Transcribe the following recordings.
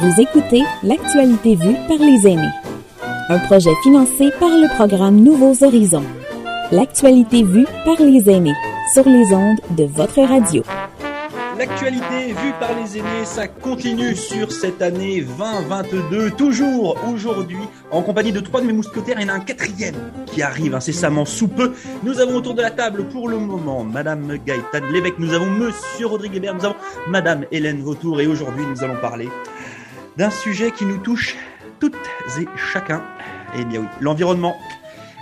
Vous écoutez L'actualité vue par les aînés. Un projet financé par le programme Nouveaux Horizons. L'actualité vue par les aînés sur les ondes de votre radio. L'actualité vue par les aînés, ça continue sur cette année 2022, toujours aujourd'hui, en compagnie de trois de mes mousquetaires, il y en a un quatrième qui arrive incessamment sous peu. Nous avons autour de la table pour le moment Madame Gaëtan Lévesque, nous avons Monsieur Rodrigue Hébert, nous avons Madame Hélène Vautour et aujourd'hui nous allons parler d'un sujet qui nous touche toutes et chacun. Eh bien oui, l'environnement.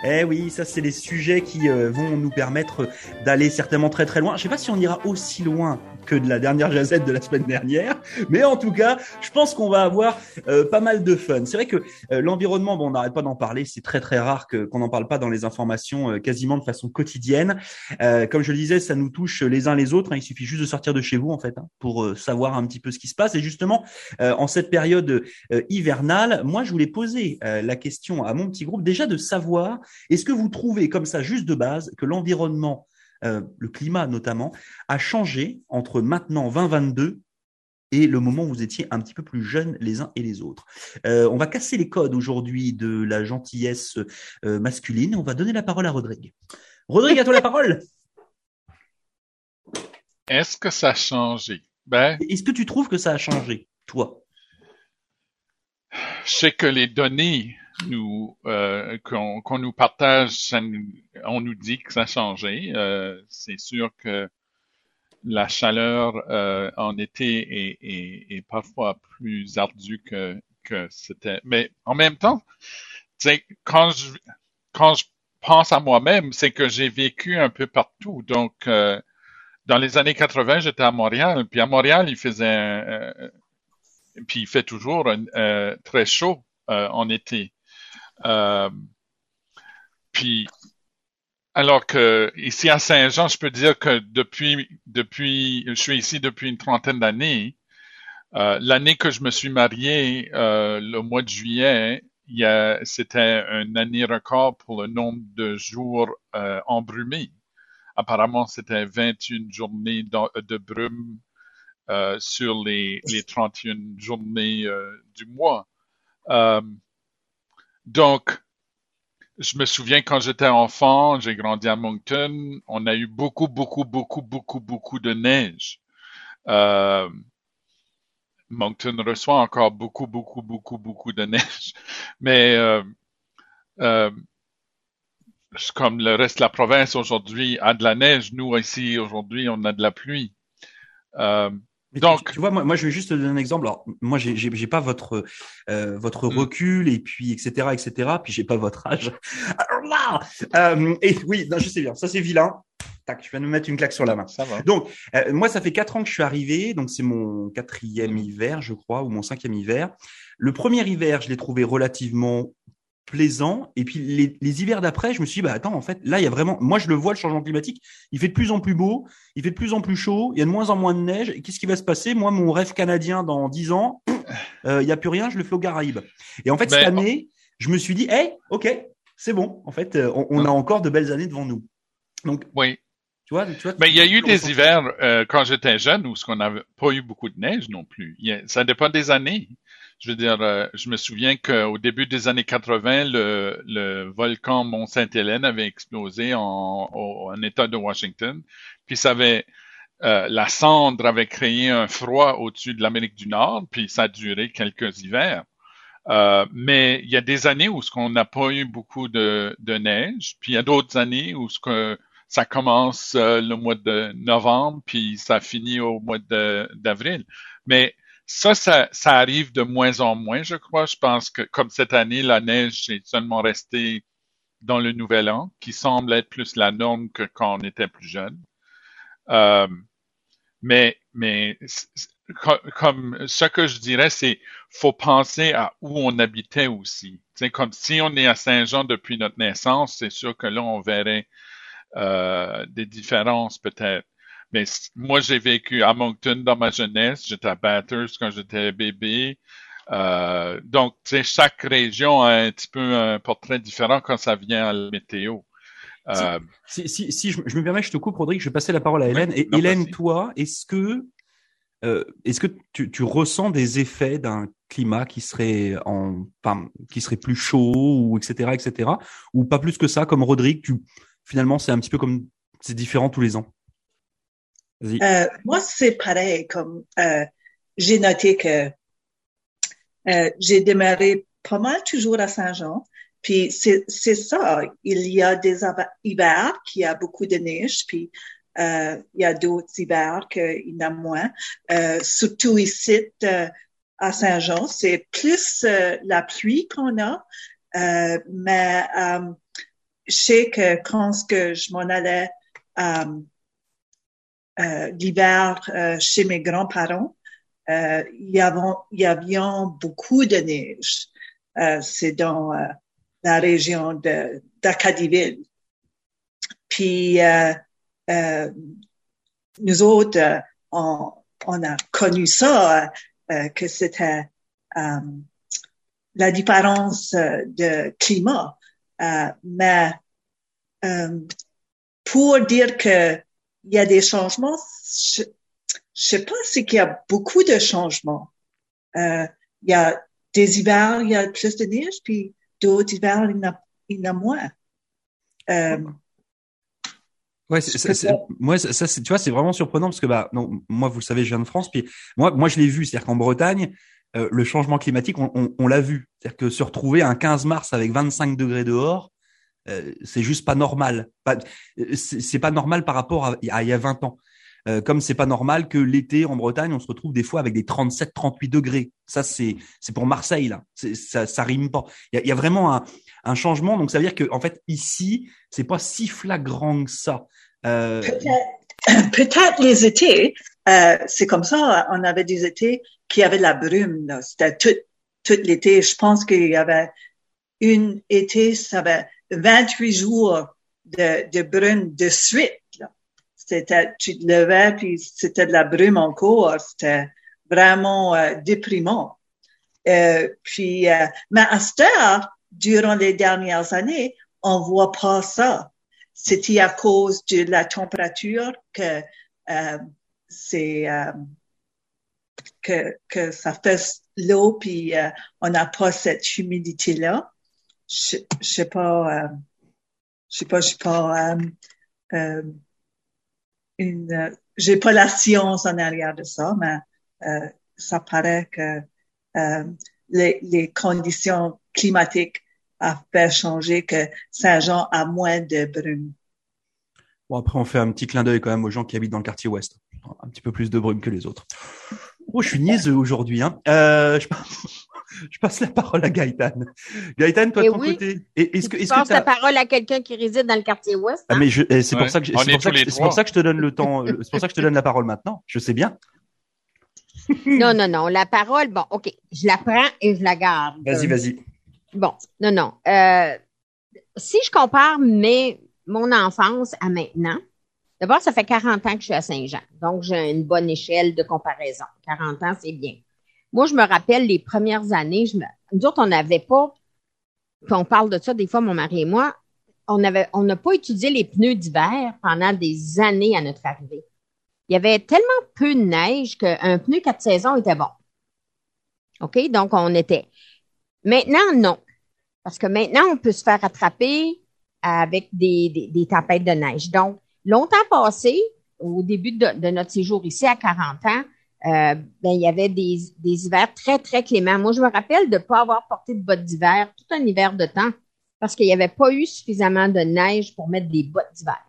Eh oui, ça c'est les sujets qui euh, vont nous permettre d'aller certainement très très loin. Je sais pas si on ira aussi loin que de la dernière jazette de la semaine dernière, mais en tout cas, je pense qu'on va avoir euh, pas mal de fun. C'est vrai que euh, l'environnement, bon, on n'arrête pas d'en parler, c'est très très rare que qu'on n'en parle pas dans les informations quasiment de façon quotidienne. comme je le disais, ça nous touche les uns les autres. Hein. il suffit juste de sortir de chez vous en fait hein, pour savoir un petit peu ce qui se passe. Et justement, en cette période hivernale, moi, je voulais poser la question à mon petit groupe déjà de savoir est-ce que vous trouvez comme ça, juste de base, que l'environnement, euh, le climat notamment, a changé entre maintenant 2022 et le moment où vous étiez un petit peu plus jeunes les uns et les autres? Euh, on va casser les codes aujourd'hui de la gentillesse euh, masculine. On va donner la parole à Rodrigue. Rodrigue, à toi la parole. Est-ce que ça a changé? Ben, Est-ce que tu trouves que ça a changé, toi? Je sais que les données nous euh, qu'on nous partage, on nous dit que ça a changé. Euh, c'est sûr que la chaleur euh, en été est, parfois plus ardue que, que c'était. Mais en même temps, quand je, quand je pense à moi-même, c'est que j'ai vécu un peu partout. Donc, dans les années 80, j'étais à Montréal. Puis à Montréal, il faisait, puis il fait toujours très chaud en été. Euh, puis, alors que ici à Saint-Jean, je peux dire que depuis, depuis, je suis ici depuis une trentaine d'années. Euh, l'année que je me suis marié, euh, le mois de juillet, c'était une année record pour le nombre de jours euh, embrumés. Apparemment, c'était 21 journées de, brume sur les, les 31 journées du mois. Donc, je me souviens quand j'étais enfant, j'ai grandi à Moncton, on a eu beaucoup, beaucoup, beaucoup, beaucoup, beaucoup de neige. Euh, Moncton reçoit encore beaucoup, beaucoup, beaucoup, beaucoup de neige. Mais euh, euh, comme le reste de la province aujourd'hui a de la neige, nous ici aujourd'hui on a de la pluie. Donc, tu, vois, moi, moi, je vais juste te donner un exemple. Alors, moi, j'ai, j'ai, pas votre euh, votre mm. recul et puis etc. etc. Puis j'ai pas votre âge. Alors là, euh, et oui, non, je sais bien. Ça, c'est vilain. Tac, je viens de me mettre une claque sur la main. Ça va. Donc, euh, moi, ça fait quatre ans que je suis arrivé. Donc, c'est mon quatrième hiver, je crois, ou mon cinquième hiver. Le premier hiver, je l'ai trouvé relativement plaisant. Et puis les, les hivers d'après, je me suis dit, bah attends, en fait, là, il y a vraiment, moi, je le vois, le changement climatique. Il fait de plus en plus beau, il fait de plus en plus chaud, il y a de moins en moins de neige. Qu'est-ce qui va se passer? Moi, mon rêve canadien dans dix ans, euh, il y a plus rien, je le fais aux Caraïbes. Et en fait, cette ben, année, je me suis dit, hey, ok, c'est bon. En fait, euh, on, a encore de belles années devant nous. Donc, oui. Tu vois, tu vois, Mais il y a eu des hivers euh, quand j'étais jeune où ce qu'on n'avait pas eu beaucoup de neige non plus. ça dépend des années je veux dire, euh, je me souviens qu'au début des années 80, le, le volcan Mont-Sainte-Hélène avait explosé en, en, État de Washington, puis ça avait euh, la cendre avait créé un froid au-dessus de l'Amérique du Nord, puis ça a duré quelques hivers. Euh, mais il y a des années où ce qu'on n'a pas eu beaucoup de, de, neige, puis il y a d'autres années où ce que ça commence le mois de novembre, puis ça finit au mois d'avril. Mais ça, ça, ça, arrive de moins en moins, je crois. Je pense que comme cette année, la neige est seulement restée dans le nouvel an, qui semble être plus la norme que quand on était plus jeune. Euh, mais, mais comme ce que je dirais, c'est faut penser à où on habitait aussi. C'est comme si on est à Saint-Jean depuis notre naissance, c'est sûr que là on verrait euh, des différences peut-être. Mais moi, j'ai vécu à Moncton dans ma jeunesse. J'étais à Bathurst quand j'étais bébé. Euh, donc, chaque région a un petit peu un portrait différent quand ça vient à la météo. Euh, si, si, si, je, me permets, je te coupe, Rodrigue, je vais passer la parole à Hélène. Et Hélène, toi, est-ce que, euh, est-ce que tu, tu, ressens des effets d'un climat qui serait en, enfin, qui serait plus chaud ou etc. etc. Ou pas plus que ça, comme Rodrigue, tu, finalement, c'est un petit peu comme c'est différent tous les ans? Euh, moi, c'est pareil. Comme euh, j'ai noté que euh, j'ai démarré pas mal toujours à Saint-Jean. Puis c'est ça. Il y a des hivers qui a beaucoup de neige. Puis euh, il y a d'autres hivers qu'il y en a moins. Euh, surtout ici euh, à Saint-Jean, c'est plus la pluie qu'on a. mais je sais que quand que je m'en allais l'hiver chez mes grands-parents, il y avait y avait beaucoup de neige. c'est dans la région de d'Acadiville. Puis euh, nous autres, euh, on, on, a connu ça, euh, que c'était la différence de climat. mais pour dire que il y a des changements, je, je sais pas si qu'il y a beaucoup de changements. il y a des hivers, il y a plus de neige, puis d'autres hivers, il y en a, il y en a moins. Ouais, moi, ça, tu vois, c'est vraiment surprenant parce que bah, non, moi, vous le savez, je viens de France, puis moi, moi, je l'ai vu, c'est-à-dire qu'en Bretagne, euh, le changement climatique, on, on, on l'a vu, c'est-à-dire que se retrouver un 15 mars avec 25 degrés dehors, euh, c'est juste pas normal. Euh, c'est pas normal par rapport à, à il y a 20 ans. Euh, comme c'est pas normal que l'été en Bretagne, on se retrouve des fois avec des 37, 38 degrés. Ça, c'est c'est pour Marseille là. Ça, ça rime pas. Il y a, vraiment un, un changement. Donc ça veut dire que en fait ici, c'est pas si flagrant que ça. Euh... Peut-être peut les étés, euh, c'est comme ça. On avait des étés qui avaient la brume. C'était tout, tout l'été. Je pense qu'il y avait une été, ça avait 28 jours de, de brume de suite. C'était, tu te levais puis c'était de la brume encore. C'était vraiment euh, déprimant. Euh, puis, euh, mais à cette heure, durant les dernières années, on voit pas ça. C'était à cause de la température que euh, c'est euh, que, que ça fait l'eau puis euh, on n'a pas cette humidité là. Je, sais pas, euh, je sais pas, je sais pas euh, une, j'ai pas la science en arrière de ça, mais ça paraît que les, les conditions climatiques a fait changer que Saint-Jean a moins de brume. Bon, après, on fait un petit clin d'œil quand même aux gens qui habitent dans le quartier ouest. Un petit peu plus de brume que les autres. Oh, je suis niaiseux aujourd'hui. Hein. Euh, je, je, passe la parole à Gaëtan. Gaëtan, toi, de ton côté. Est-ce que, est-ce que la parole à quelqu'un qui réside dans le quartier ouest? Ah, mais je, eh, c'est pour ça que, c'est pour, ça que, c'est pour ça que je te donne le temps, c'est pour ça que je te donne la parole maintenant. Je sais bien. non, non, non. La parole, bon, OK. Je la prends et je la garde. Vas-y, vas-y. Bon, non, non. Euh, si je compare mes, mon enfance à maintenant, d'abord, ça fait 40 ans que je suis à Saint-Jean. Donc, j'ai une bonne échelle de comparaison. 40 ans, c'est bien. Moi, je me rappelle les premières années, je me, nous autres, on n'avait pas, puis on parle de ça des fois, mon mari et moi, on avait, on n'a pas utilisé les pneus d'hiver pendant des années à notre arrivée. Il y avait tellement peu de neige qu'un pneu quatre saisons était bon. OK? Donc, on était. Maintenant, non. Parce que maintenant, on peut se faire attraper avec des, des, tempêtes de neige. Donc, longtemps passé, au début de, notre séjour ici à 40 ans, euh, ben, il y avait des, des hivers très, très cléments. Moi, je me rappelle de ne pas avoir porté de bottes d'hiver tout un hiver de temps parce qu'il n'y avait pas eu suffisamment de neige pour mettre des bottes d'hiver.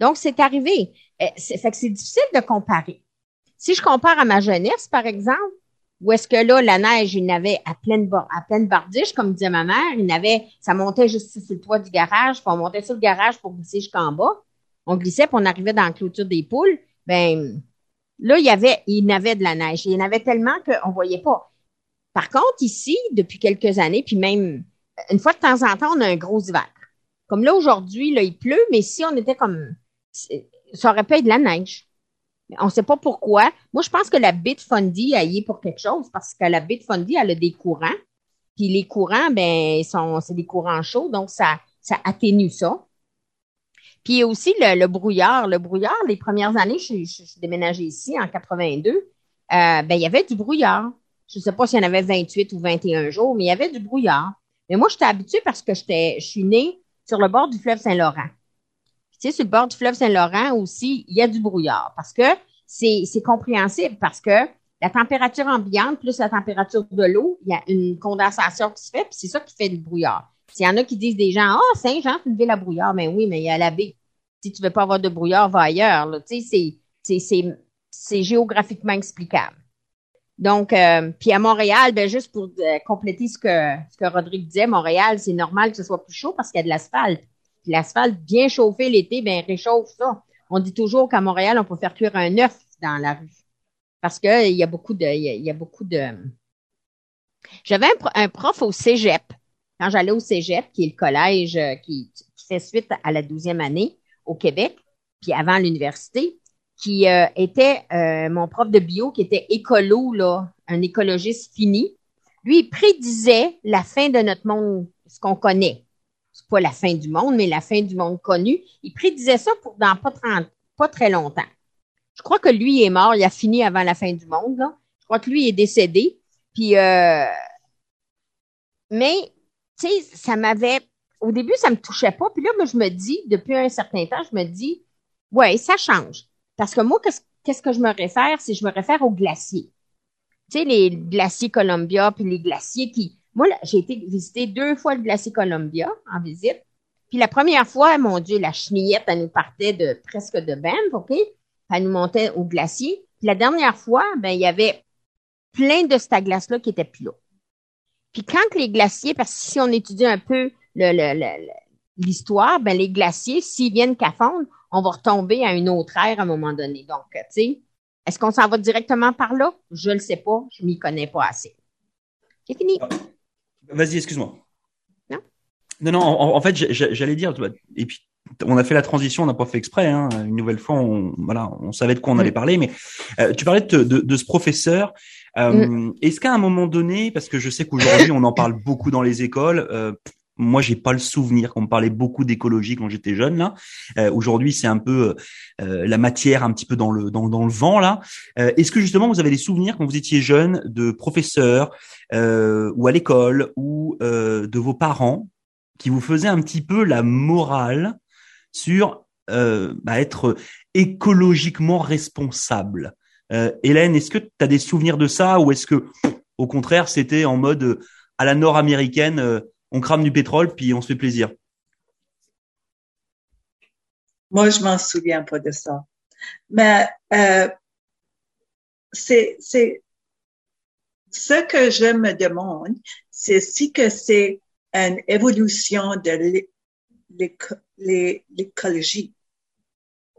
Donc, c'est arrivé. Euh, c'est, fait que c'est difficile de comparer. Si je compare à ma jeunesse, par exemple, où est-ce que là, la neige, il n'avait à pleine, à pleine bardiche, comme disait ma mère, il n'avait, ça montait juste sur le toit du garage, puis on montait sur le garage pour glisser jusqu'en bas. On glissait, puis on arrivait dans la clôture des poules. Ben, là, il y avait, il n'avait de la neige. Il y en avait tellement qu'on voyait pas. Par contre, ici, depuis quelques années, puis même une fois de temps en temps, on a un gros hiver. Comme là, aujourd'hui, là, il pleut, mais si on était comme, ça aurait pu être de la neige. On ne sait pas pourquoi. Moi, je pense que la Bitfundy a y est pour quelque chose parce que la Bitfundy, elle a des courants. Puis les courants, ben, sont, c'est des courants chauds, donc ça, ça atténue ça. Puis aussi le, brouillard. Le brouillard, les premières années, je, suis déménagée ici en 82, euh, ben, il y avait du brouillard. je ne sais pas s'il y en avait 28 ou 21 jours, mais il y avait du brouillard. Mais moi, j'étais habituée parce que je suis née sur le bord du fleuve Saint-Laurent. Tu sais, sur le bord du fleuve Saint-Laurent aussi, il y a du brouillard parce que c'est, c'est compréhensible parce que la température ambiante plus la température de l'eau, il y a une condensation qui se fait, puis c'est ça qui fait du brouillard. S'il y en a qui disent des gens, ah, oh, Saint-Jean, c'est une ville à brouillard, mais oui, mais il y a la baie. Si tu veux pas avoir de brouillard, va ailleurs. C'est, géographiquement explicable. Donc, euh, puis à Montréal, ben juste pour euh, compléter ce que, ce que Rodrigue disait, Montréal, c'est normal que ce soit plus chaud parce qu'il y a de l'asphalte. L'asphalte bien chauffé l'été, ben réchauffe ça. On dit toujours qu'à Montréal, on peut faire cuire un œuf dans la rue. Parce que il y a beaucoup de, il y a, beaucoup de. J'avais un, prof au Cégep. Quand j'allais au Cégep, qui est le collège euh, qui, fait suite à la douzième année au Québec, puis avant l'université, qui euh, était euh, mon prof de bio, qui était écolo, un écologiste fini. Lui, il prédisait la fin de notre monde, ce qu'on connaît. C'est pas la fin du monde, mais la fin du monde connu. Il prédisait ça pour dans pas, très longtemps. Je crois que lui est mort, il a fini avant la fin du monde. Je crois que lui est décédé. Puis, mais, tu sais, ça m'avait, au début, ça me touchait pas. Puis là, je me dis, depuis un certain temps, je me dis, ouais, ça change. Parce que moi, qu'est-ce que je me réfère? C'est je me réfère aux glaciers. Tu sais, les glaciers Columbia, puis les glaciers qui... Moi, j'ai été visiter deux fois le glacier Columbia en visite. Puis la première fois, mon Dieu, la chenillette, elle nous partait de presque de Banff, OK? Elle nous montait au glacier. Puis la dernière fois, ben, il y avait plein de cette glace-là qui étaient plus là. Puis quand les glaciers, parce que si on étudie un peu l'histoire, ben les glaciers, s'ils viennent qu'à fondre, on va retomber à une autre ère à un moment donné. Donc, tu sais, est-ce qu'on s'en va directement par là? Je ne le sais pas. Je m'y connais pas assez. C'est fini. Ah, vas-y, excuse-moi. Non? Non, non, en, fait, j'allais dire, et puis on a fait la transition, on n'a pas fait exprès. Hein. Une nouvelle fois, on, voilà, on savait de quoi on allait mm. parler, mais euh, tu parlais de, ce professeur. Euh, mm. Est-ce qu'à un moment donné, parce que je sais qu'aujourd'hui on en parle beaucoup dans les écoles, euh, moi, j'ai pas le souvenir qu'on me parlait beaucoup d'écologie quand j'étais jeune. Là, euh, aujourd'hui, c'est un peu euh, la matière un petit peu dans le dans, dans le vent là. Euh, est-ce que justement vous avez des souvenirs quand vous étiez jeune de professeurs ou à l'école ou de vos parents qui vous faisaient un petit peu la morale sur bah, être écologiquement responsable Hélène, est-ce que tu as des souvenirs de ça ou est-ce que au contraire c'était en mode à la nord-américaine on crame du pétrole, puis on se fait plaisir? Moi, je m'en souviens pas de ça. Mais euh, c'est ce que je me demande, c'est si que c'est une évolution de l'écologie.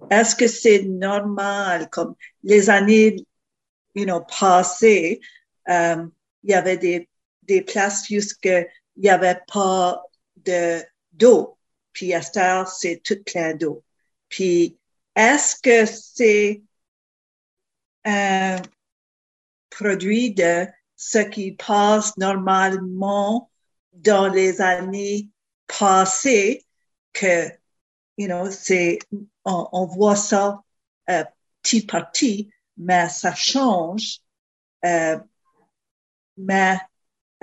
Est-ce que c'est normal? Comme les années you know, passées, euh, il y avait des, des places jusque il n'y avait pas de d'eau. Puis à ce c'est tout plein d'eau. Puis est-ce que c'est un produit de ce qui passe normalement dans les années passées que, you know, c'est, on, voit ça euh, petit par petit, mais ça change. Euh, mais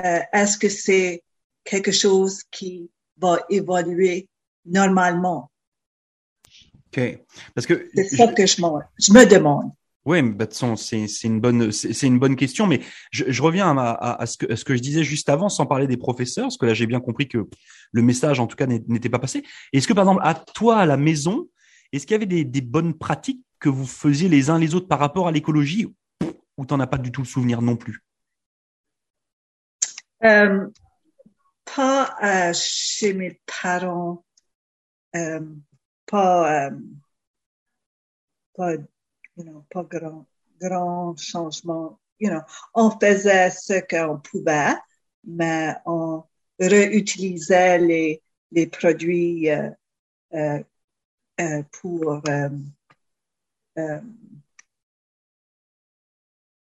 euh, est-ce que c'est quelque chose qui va évoluer normalement? OK. Parce que. C'est ça que je, je me demande. Oui, mais c'est une bonne c'est une bonne question, mais je, reviens à, ce que je disais juste avant, sans parler des professeurs, parce que là j'ai bien compris que le message en tout cas n'était pas passé. Est-ce que par exemple à toi à la maison, est-ce qu'il y avait des, bonnes pratiques que vous faisiez les uns les autres par rapport à l'écologie, ou t'en as pas du tout le souvenir non plus? Euh, pas euh, chez mes parents, euh, pas, pas, pas grand, grand changement. You know, on faisait ce qu'on pouvait, mais on réutilisait les, les produits euh, euh, euh pour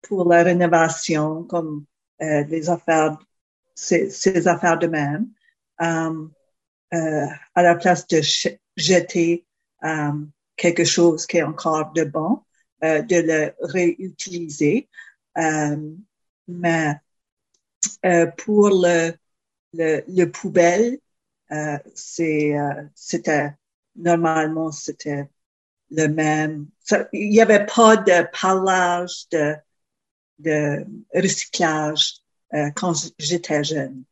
pour la rénovation, comme les affaires ces, affaires de même, euh, à la place de jeter euh, quelque chose qui est encore de bon, de le réutiliser. mais euh, pour le, le, le poubelle, euh, c'est, euh, c'était normalement c'était le même. il n'y avait pas de parlage de, de recyclage euh, quand j'étais jeune.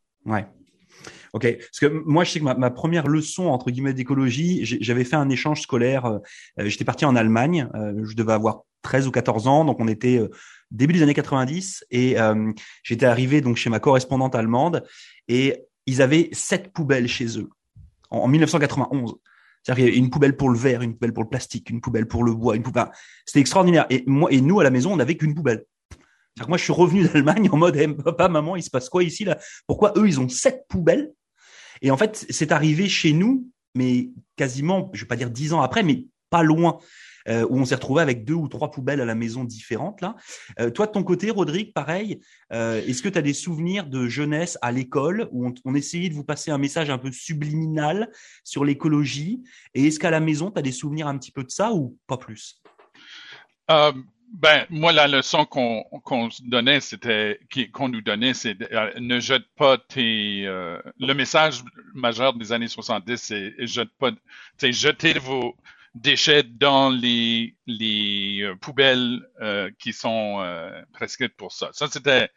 Ok, parce que moi je sais que ma, première leçon entre guillemets d'écologie, j'avais fait un échange scolaire. Euh, j'étais parti en Allemagne, euh, je devais avoir 13 ou 14 ans, donc on était début des années 90 et j'étais arrivé donc chez ma correspondante allemande et ils avaient sept poubelles chez eux en, en 1991. C'est-à-dire qu'il y a une poubelle pour le verre, une poubelle pour le plastique, une poubelle pour le bois. C'était extraordinaire. Et moi et nous à la maison, on n'avait qu'une poubelle. Moi, je suis revenu d'Allemagne en mode, hey, papa, maman, il se passe quoi ici là? Pourquoi eux, ils ont sept poubelles? Et en fait, c'est arrivé chez nous, mais quasiment, je vais pas dire dix ans après, mais pas loin. Euh, où on s'est retrouvé avec deux ou trois poubelles à la maison différentes là. Euh, toi de ton côté, Rodrigue, pareil. Euh, Est-ce que tu as des souvenirs de jeunesse à l'école où on, on, essayait de vous passer un message un peu subliminal sur l'écologie Et est-ce qu'à la maison, tu as des souvenirs un petit peu de ça ou pas plus? Ben, moi, la leçon qu'on donnait, c'était qu'on nous donnait, c'est euh, ne jette pas tes. Euh, le message majeur des années 70, c'est jette pas, jeter vos déchets dans les les euh, poubelles qui sont prescrites pour ça. Ça, c'était,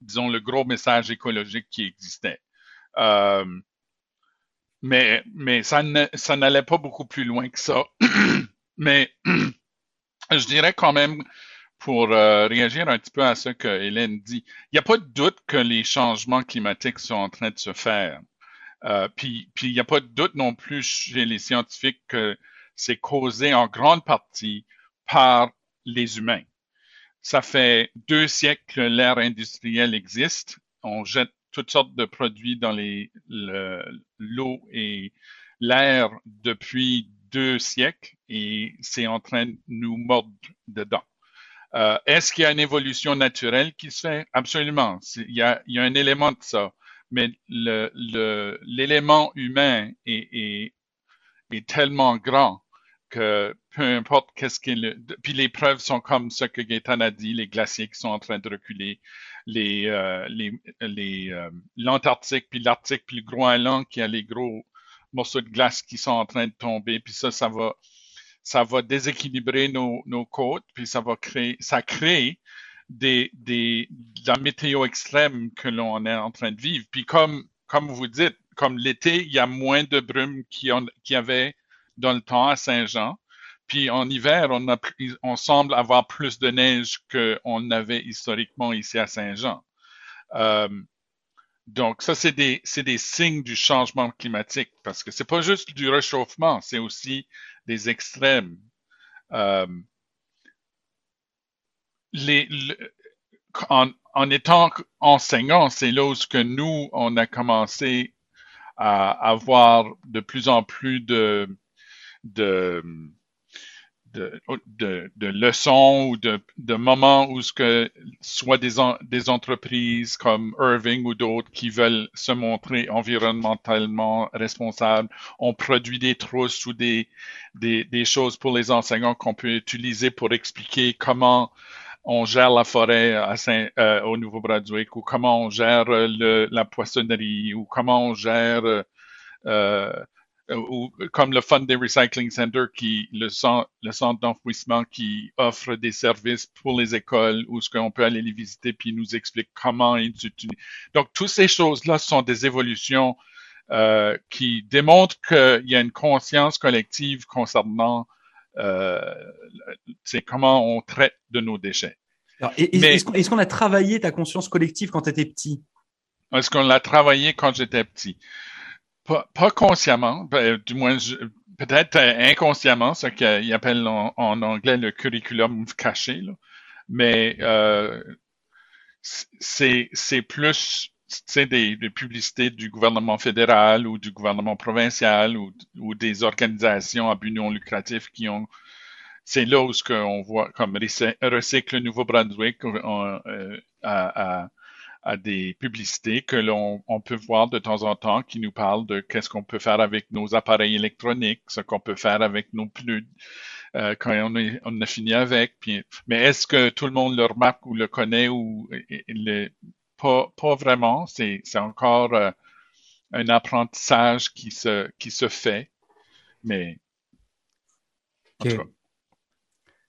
disons, le gros message écologique qui existait. mais mais ça ne, ça n'allait pas beaucoup plus loin que ça. mais je dirais quand même, pour euh, réagir un petit peu à ce que Hélène dit, il n'y a pas de doute que les changements climatiques sont en train de se faire. Euh, puis, il n'y a pas de doute non plus chez les scientifiques que c'est causé en grande partie par les humains. Ça fait deux siècles que l'ère industrielle existe. On jette toutes sortes de produits dans les l'eau et l'air depuis deux siècles et c'est en train de nous mordre dedans. Euh, Est-ce qu'il y a une évolution naturelle qui se fait? Absolument. Il y a, un élément de ça. Mais l'élément humain est, tellement grand que peu importe qu'est-ce qu'il... Puis les preuves sont comme ce que Gaëtan a dit, les glaciers qui sont en train de reculer, euh, euh, l'Antarctique puis l'Arctique puis le Groenland qui a les gros morceaux de glace qui sont en train de tomber, puis ça, ça va, ça va déséquilibrer nos, côtes, puis ça va créer, ça crée des, des, de la météo extrême que l'on est en train de vivre. Puis comme, comme vous dites, comme l'été, il y a moins de brume qu'il y avait dans le temps à Saint-Jean. Puis en hiver, on, a, on semble avoir plus de neige qu'on avait historiquement ici à Saint-Jean. Euh, donc, ça, c'est des, c'est des signes du changement climatique parce que c'est pas juste du réchauffement, c'est aussi des extrêmes. Euh, les, en, en, étant enseignant, c'est là où que nous, on a commencé à avoir de plus en plus de, de de, de, de, leçons ou de, de moments où ce que soit des, des entreprises comme Irving ou d'autres qui veulent se montrer environnementalement responsables, on produit des trousses ou des, des, des choses pour les enseignants qu'on peut utiliser pour expliquer comment on gère la forêt à Saint, euh, au Nouveau-Brunswick ou comment on gère le, la poissonnerie ou comment on gère euh, euh, ou comme le Fund Recycling Center, qui le centre, le centre d'enfouissement qui offre des services pour les écoles où ce qu'on peut aller les visiter puis nous explique comment ils utilisent. Donc, toutes ces choses-là sont des évolutions euh, qui démontrent qu'il y a une conscience collective concernant euh, c'est comment on traite de nos déchets. Est-ce qu'on a travaillé ta conscience collective quand tu étais petit? Est-ce qu'on l'a travaillé quand j'étais petit? Pas, consciemment, ben, du moins peut-être euh, inconsciemment, ce qu'ils appellent en, anglais le curriculum caché, mais euh, c'est plus des, des publicités du gouvernement fédéral ou du gouvernement provincial ou, des organisations à but non lucratif qui ont c'est là où ce qu'on voit comme recycle Nouveau-Brunswick euh, à, à à des publicités que l'on on peut voir de temps en temps qui nous parlent de qu'est-ce qu'on peut faire avec nos appareils électroniques, ce qu'on peut faire avec nos pneus euh, quand on, est, on a fini avec. Puis, mais est-ce que tout le monde le remarque ou le connaît ou le, pas, pas vraiment. C'est, c'est encore euh, un apprentissage qui se, qui se fait. Mais. Okay.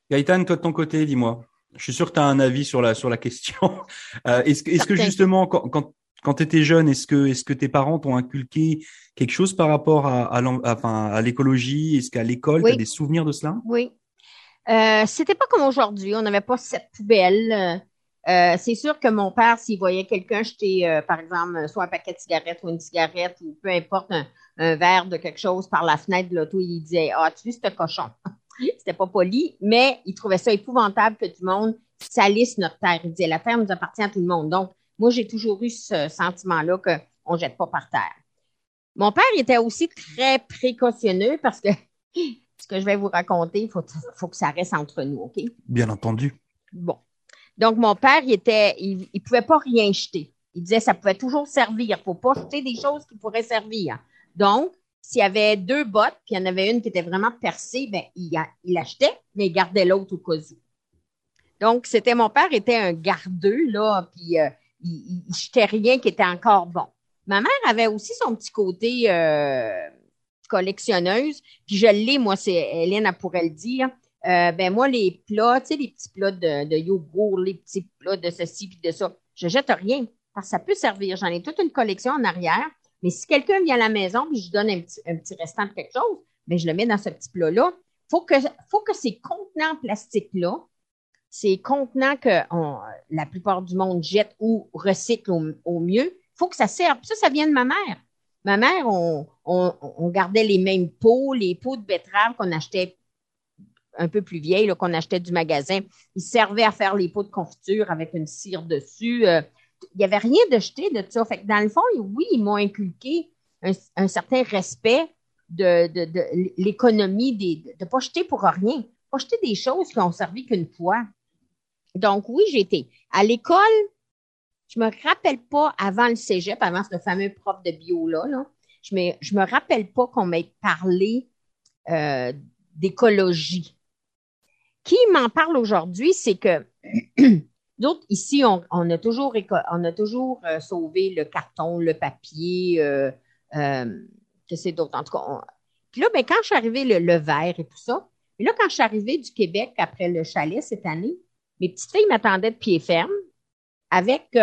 Gaëtan, toi de ton côté, dis-moi. Je suis sûr que tu as un avis sur la, sur la question. Euh, est-ce, est-ce que justement, quand, quand, quand tu étais jeune, est-ce que, est-ce que tes parents t'ont inculqué quelque chose par rapport à, à, à l'écologie? Est-ce qu'à l'école, tu as des souvenirs de cela? Oui. Euh, c'était pas comme aujourd'hui. On n'avait pas cette poubelle. Euh, c'est sûr que mon père, s'il voyait quelqu'un jeter, euh, par exemple, soit un paquet de cigarettes ou une cigarette ou peu importe, un, verre de quelque chose par la fenêtre de l'auto, il disait Ah, tu vis ce cochon. C'était pas poli, mais il trouvait ça épouvantable que du monde salisse notre terre. Il disait La terre nous appartient à tout le monde. Donc, moi, j'ai toujours eu ce sentiment-là qu'on ne jette pas par terre. Mon père était aussi très précautionneux parce que ce que je vais vous raconter, il faut, faut que ça reste entre nous, OK? Bien entendu. Bon. Donc, mon père, il était, il, il pouvait pas rien jeter. Il disait ça pouvait toujours servir. Il faut pas jeter des choses qui pourraient servir. Donc, s'il y avait deux bottes, puis il y en avait une qui était vraiment percée, ben, il, il achetait, mais il gardait l'autre au cas où. Donc, c'était mon père était un gardeux, là, puis euh, il, il, jetait rien qui était encore bon. Ma mère avait aussi son petit côté euh, collectionneuse, puis je l'ai, moi, c'est Hélène, elle pourrait le dire. Euh, ben moi, les plats, tu sais, les petits plats de, de yogourt, les petits plats de ceci puis de ça, je jette rien parce que ça peut servir. J'en ai toute une collection en arrière. Mais si quelqu'un vient à la maison et je donne un petit, restant de quelque chose, ben je le mets dans ce petit plat-là. Faut que, faut que ces contenants plastiques-là, ces contenants que la plupart du monde jette ou recycle au, mieux, faut que ça serve. Ça, ça vient de ma mère. Ma mère, on, gardait les mêmes pots, les pots de betterave qu'on achetait un peu plus vieille qu'on achetait du magasin. Ils servaient à faire les pots de confiture avec une cire dessus. Euh, il n'y avait rien de jeté de ça. Fait que dans le fond, oui, ils m'ont inculqué un, certain respect de, l'économie, de ne pas jeter pour rien, pas jeter des choses qui ont servi qu'une fois. Donc, oui, été. À l'école, je me rappelle pas avant le cégep, avant ce fameux prof de bio-là, je ne je me rappelle pas qu'on m'ait parlé euh, d'écologie qui m'en parle aujourd'hui, c'est que d'autres ici, on, a toujours, on a toujours euh, sauvé le carton, le papier, euh, euh, que c'est d'autres. En tout cas, puis là, ben, quand je suis arrivée, le, verre et tout ça, et là, quand je suis arrivée du Québec après le chalet cette année, mes petites filles m'attendaient de pied ferme avec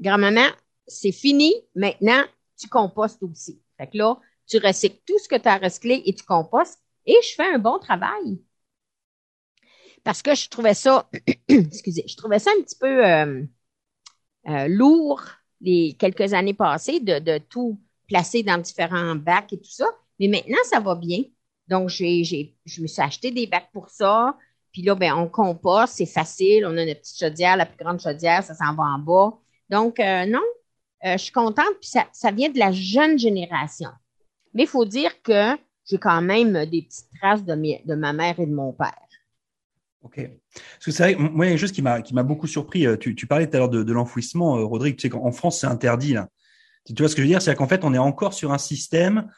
grand-maman, c'est fini, maintenant, tu compostes aussi. Fait que là, tu recycles tout ce que tu as recyclé et tu compostes et je fais un bon travail parce que je trouvais ça, excusez, je trouvais ça un petit peu euh, euh, lourd les quelques années passées de, de, tout placer dans différents bacs et tout ça. Mais maintenant, ça va bien. Donc, j'ai, j'ai, je me suis acheté des bacs pour ça. Puis là, ben, on composte, c'est facile. On a une petite chaudière, la plus grande chaudière, ça s'en va en bas. Donc, euh, non, je suis contente. Puis ça, ça vient de la jeune génération. Mais il faut dire que j'ai quand même des petites traces de, de ma mère et de mon père. Ok. Parce que c'est vrai, moi, il y a une chose qui m'a qui m'a beaucoup surpris. Euh, tu, tu parlais tout à l'heure de, de l'enfouissement, euh, Rodrigue. Tu sais qu'en France, c'est interdit là. Tu vois ce que je veux dire? C'est qu'en fait, on est encore sur un système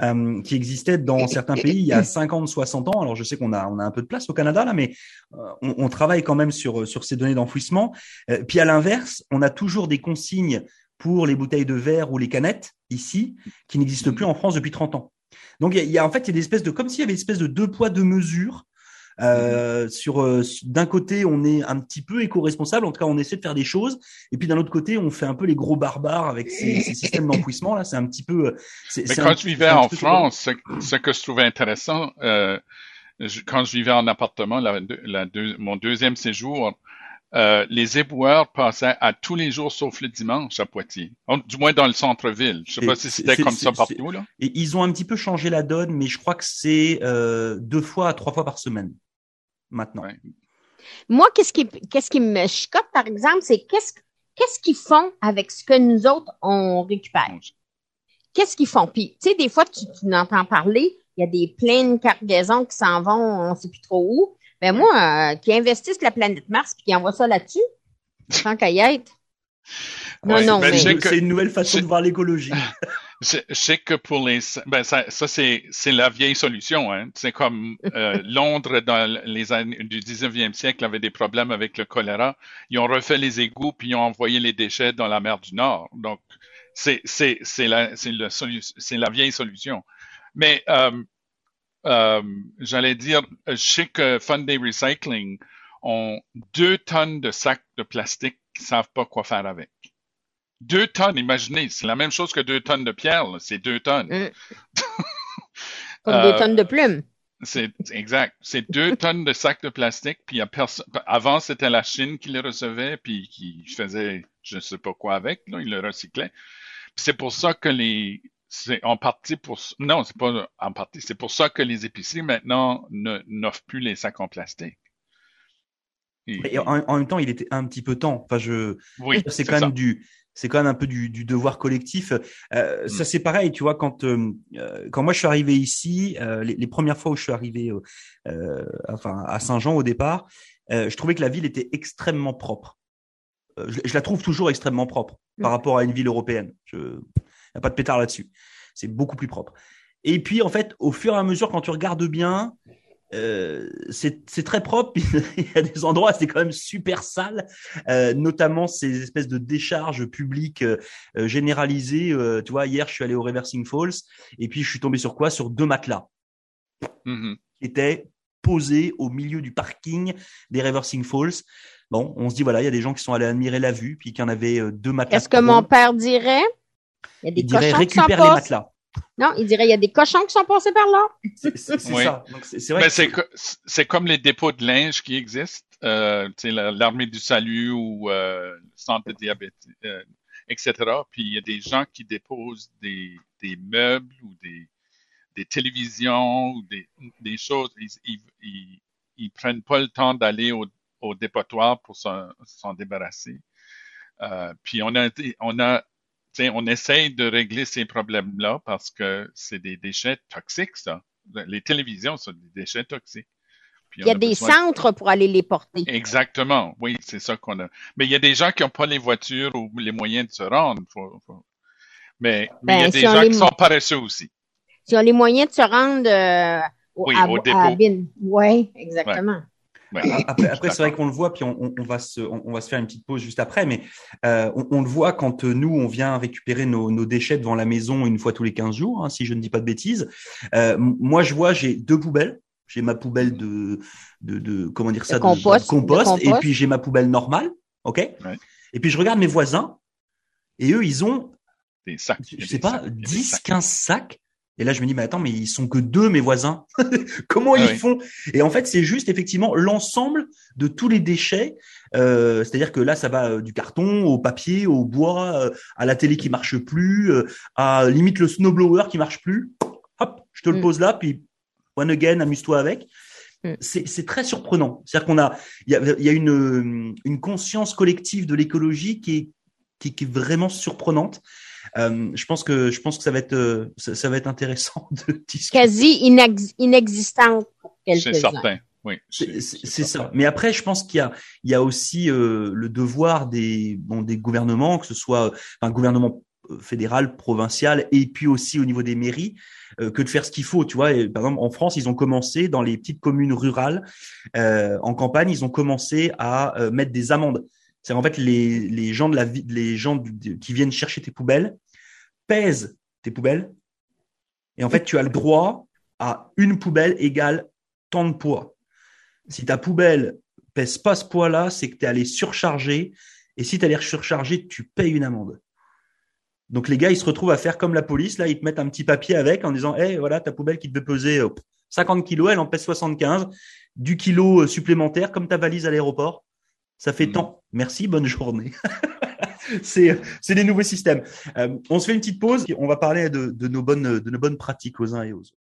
euh, qui existait dans certains pays il y a 50, 60 ans. Alors, je sais qu'on a on a un peu de place au Canada là, mais euh, on, on, travaille quand même sur sur ces données d'enfouissement. puis à l'inverse, on a toujours des consignes pour les bouteilles de verre ou les canettes ici qui n'existent plus en France depuis 30 ans. Donc, il y a, il y a en fait il y a des espèces de comme s'il y avait une espèce de deux poids deux mesures euh, sur euh, d'un côté, on est un petit peu éco-responsable, en tout cas, on essaie de faire des choses, et puis d'un autre côté, on fait un peu les gros barbares avec ces, ces systèmes d'enfouissement là. C'est un petit peu. Mais quand je vivais en France, ce, que je trouvais intéressant, euh, quand je vivais en appartement, la, la mon deuxième séjour, euh, les éboueurs passaient à tous les jours sauf le dimanche à Poitiers. Du moins dans le centre-ville. Je sais pas si c'était comme ça partout. Là. Et ils ont un petit peu changé la donne, mais je crois que c'est euh, deux fois à trois fois par semaine maintenant. Moi, qu'est-ce qui, qu'est-ce qui me chicote, par exemple, c'est qu'est-ce, qu'est-ce qu'ils font avec ce que nous autres, on récupère? Qu'est-ce qu'ils font? Puis, tu sais, des fois, tu, tu entends parler, il y a des pleines cargaisons qui s'en vont, on sait plus trop où. Ben moi, euh, qui investissent la planète Mars puis qui envoient ça là-dessus, tant qu'à y être. Non, non, c'est- mais- c'est que- c'est une nouvelle façon de voir l'écologie. Je, je sais que pour les, ben ça, ça c'est c'est la vieille solution. Hein. C'est comme euh, Londres dans les années du 19e siècle avait des problèmes avec le choléra. Ils ont refait les égouts puis ils ont envoyé les déchets dans la mer du Nord. Donc c'est c'est c'est la c'est le solu- c'est la vieille solution. Mais euh, euh, j'allais dire, je sais que Funday Recycling ont deux tonnes de sacs de plastique qui savent pas quoi faire avec. Deux tonnes, imaginez, c'est la même chose que deux tonnes de pierre, là, c'est deux tonnes. Mm. Comme Euh, des tonnes de plumes. C'est c'est exact. C'est deux tonnes de sacs de plastique, puis il y a personne. Avant, c'était la Chine qui les recevait, puis qui faisait je sais pas quoi avec, là, ils le recyclaient. Puis C'est pour ça que les c'est en partie pour non, c'est pas en partie, c'est pour ça que les épiceries maintenant ne n'offrent plus les sacs en plastique. Et en, en même temps, il était un petit peu temps. Enfin, je, oui, c'est quand ça. même du, c'est quand même un peu du, du devoir collectif. Euh, Mm. Ça, c'est pareil, tu vois, quand euh, euh, quand moi je suis arrivé ici, euh, les, les premières fois où je suis arrivé, euh, euh, enfin à Saint-Jean au départ, euh, je trouvais que la ville était extrêmement propre. Euh, je, je la trouve toujours extrêmement propre par Mm. rapport à une ville européenne. Je, y a pas de pétard là-dessus. C'est beaucoup plus propre. Et puis en fait, au fur et à mesure, quand tu regardes bien, euh, c'est c'est très propre. Il y a des endroits, c'est quand même super sale, euh, notamment ces espèces de décharges publiques euh, euh, généralisées. Euh, tu vois, hier, je suis allé au Reversing Falls et puis je suis tombé sur quoi? Sur deux matelas Mhm. qui étaient posés au milieu du parking des Reversing Falls. Bon, on se dit voilà, il y a des gens qui sont allés admirer la vue, puis qu'il y en avait euh, deux matelas. Qu'est-ce que mon père dirait? Il y a des Il dirait récupère les matelas. Non, il dirait il y a des cochons qui sont passés par là. C'est Oui. ça. C'est. Ben, comme les dépôts de linge qui existent, euh, l'armée du salut ou euh, le centre de diabète, euh, etc. Puis il y a des gens qui déposent des, des meubles ou des, des télévisions ou des, des choses. Ils, ils, ils, ils prennent pas le temps d'aller au, au dépotoir pour s'en débarrasser. Euh, puis on a, été- on a, on essaye de régler ces problèmes-là parce que c'est des déchets toxiques, ça. Les télévisions sont des déchets toxiques. Puis Il y a on des besoin- centres pour aller les porter. Exactement, oui, c'est ça qu'on a. Mais il y a des gens qui n'ont pas les voitures ou les moyens de se rendre. Faut- faut- Mais, mais il y a Ben, des si on gens les qui sont paresseux aussi. S'ils ont les moyens de se rendre euh, au, Oui, à, au à dépôt. Bin. Oui, exactement. Ouais. Après, après c'est vrai qu'on le voit, puis on, on- on va se, on, on va se faire une petite pause juste après, mais euh, on, on le voit quand euh, nous, on vient récupérer nos, nos déchets devant la maison une fois tous les 15 jours, hein, si je ne dis pas de bêtises. Euh, moi, je vois, j'ai deux poubelles. J'ai ma poubelle de, de, de comment dire ça, de- compost, de compost, de compost. et puis j'ai ma poubelle normale, ok? Et puis je regarde mes voisins, et eux, ils ont, Des sacs. je sais des pas, sacs, il y a des 10, sacs. 15 sacs. Et là, je me dis, mais attends, mais ils sont que deux, mes voisins. Comment Ah ils oui. font? Et en fait, c'est juste effectivement l'ensemble de tous les déchets. Euh, C'est-à-dire que là, ça va euh, du carton au papier, au bois, euh, à la télé qui marche plus, euh, à limite le snowblower qui marche plus. Hop, je te le Mm. pose là, puis one again, amuse-toi avec. Mm. C'est très surprenant. C'est-à-dire qu'on a, il y a, il y a une, une conscience collective de l'écologie qui est, qui, qui est vraiment surprenante. Euh, je pense que je pense que ça va être euh, ça, ça va être intéressant de discuter. Quasi inex- inexistante pour C'est quelques-uns. certain. Oui. C'est c'est- c'est ça. Mais après, je pense qu'il y a il y a aussi euh, le devoir des bon des gouvernements, que ce soit un gouvernement fédéral, provincial, et puis aussi au niveau des mairies, euh, que de faire ce qu'il faut. Tu vois, Et, par exemple, en France, ils ont commencé dans les petites communes rurales, euh, en campagne, ils ont commencé à euh, mettre des amendes. C'est en fait les les gens de la les gens qui viennent chercher tes poubelles pèsent tes poubelles, et en fait, tu as le droit à une poubelle égale tant de poids. Si ta poubelle pèse pas ce poids-là, c'est que tu es allé surcharger. Et si tu allé surcharger, tu payes une amende. Donc les gars, ils se retrouvent à faire comme la police. Là, ils te mettent un petit papier avec en disant, hey, voilà, ta poubelle qui devait peser euh, 50 kilos, elle en pèse 75. Du kilo euh, supplémentaire, comme ta valise à l'aéroport. Ça fait Mhm. tant. Merci, bonne journée. c'est c'est des nouveaux systèmes. Euh, on se fait une petite pause. On va parler de, de nos bonnes de nos bonnes pratiques aux uns et aux autres.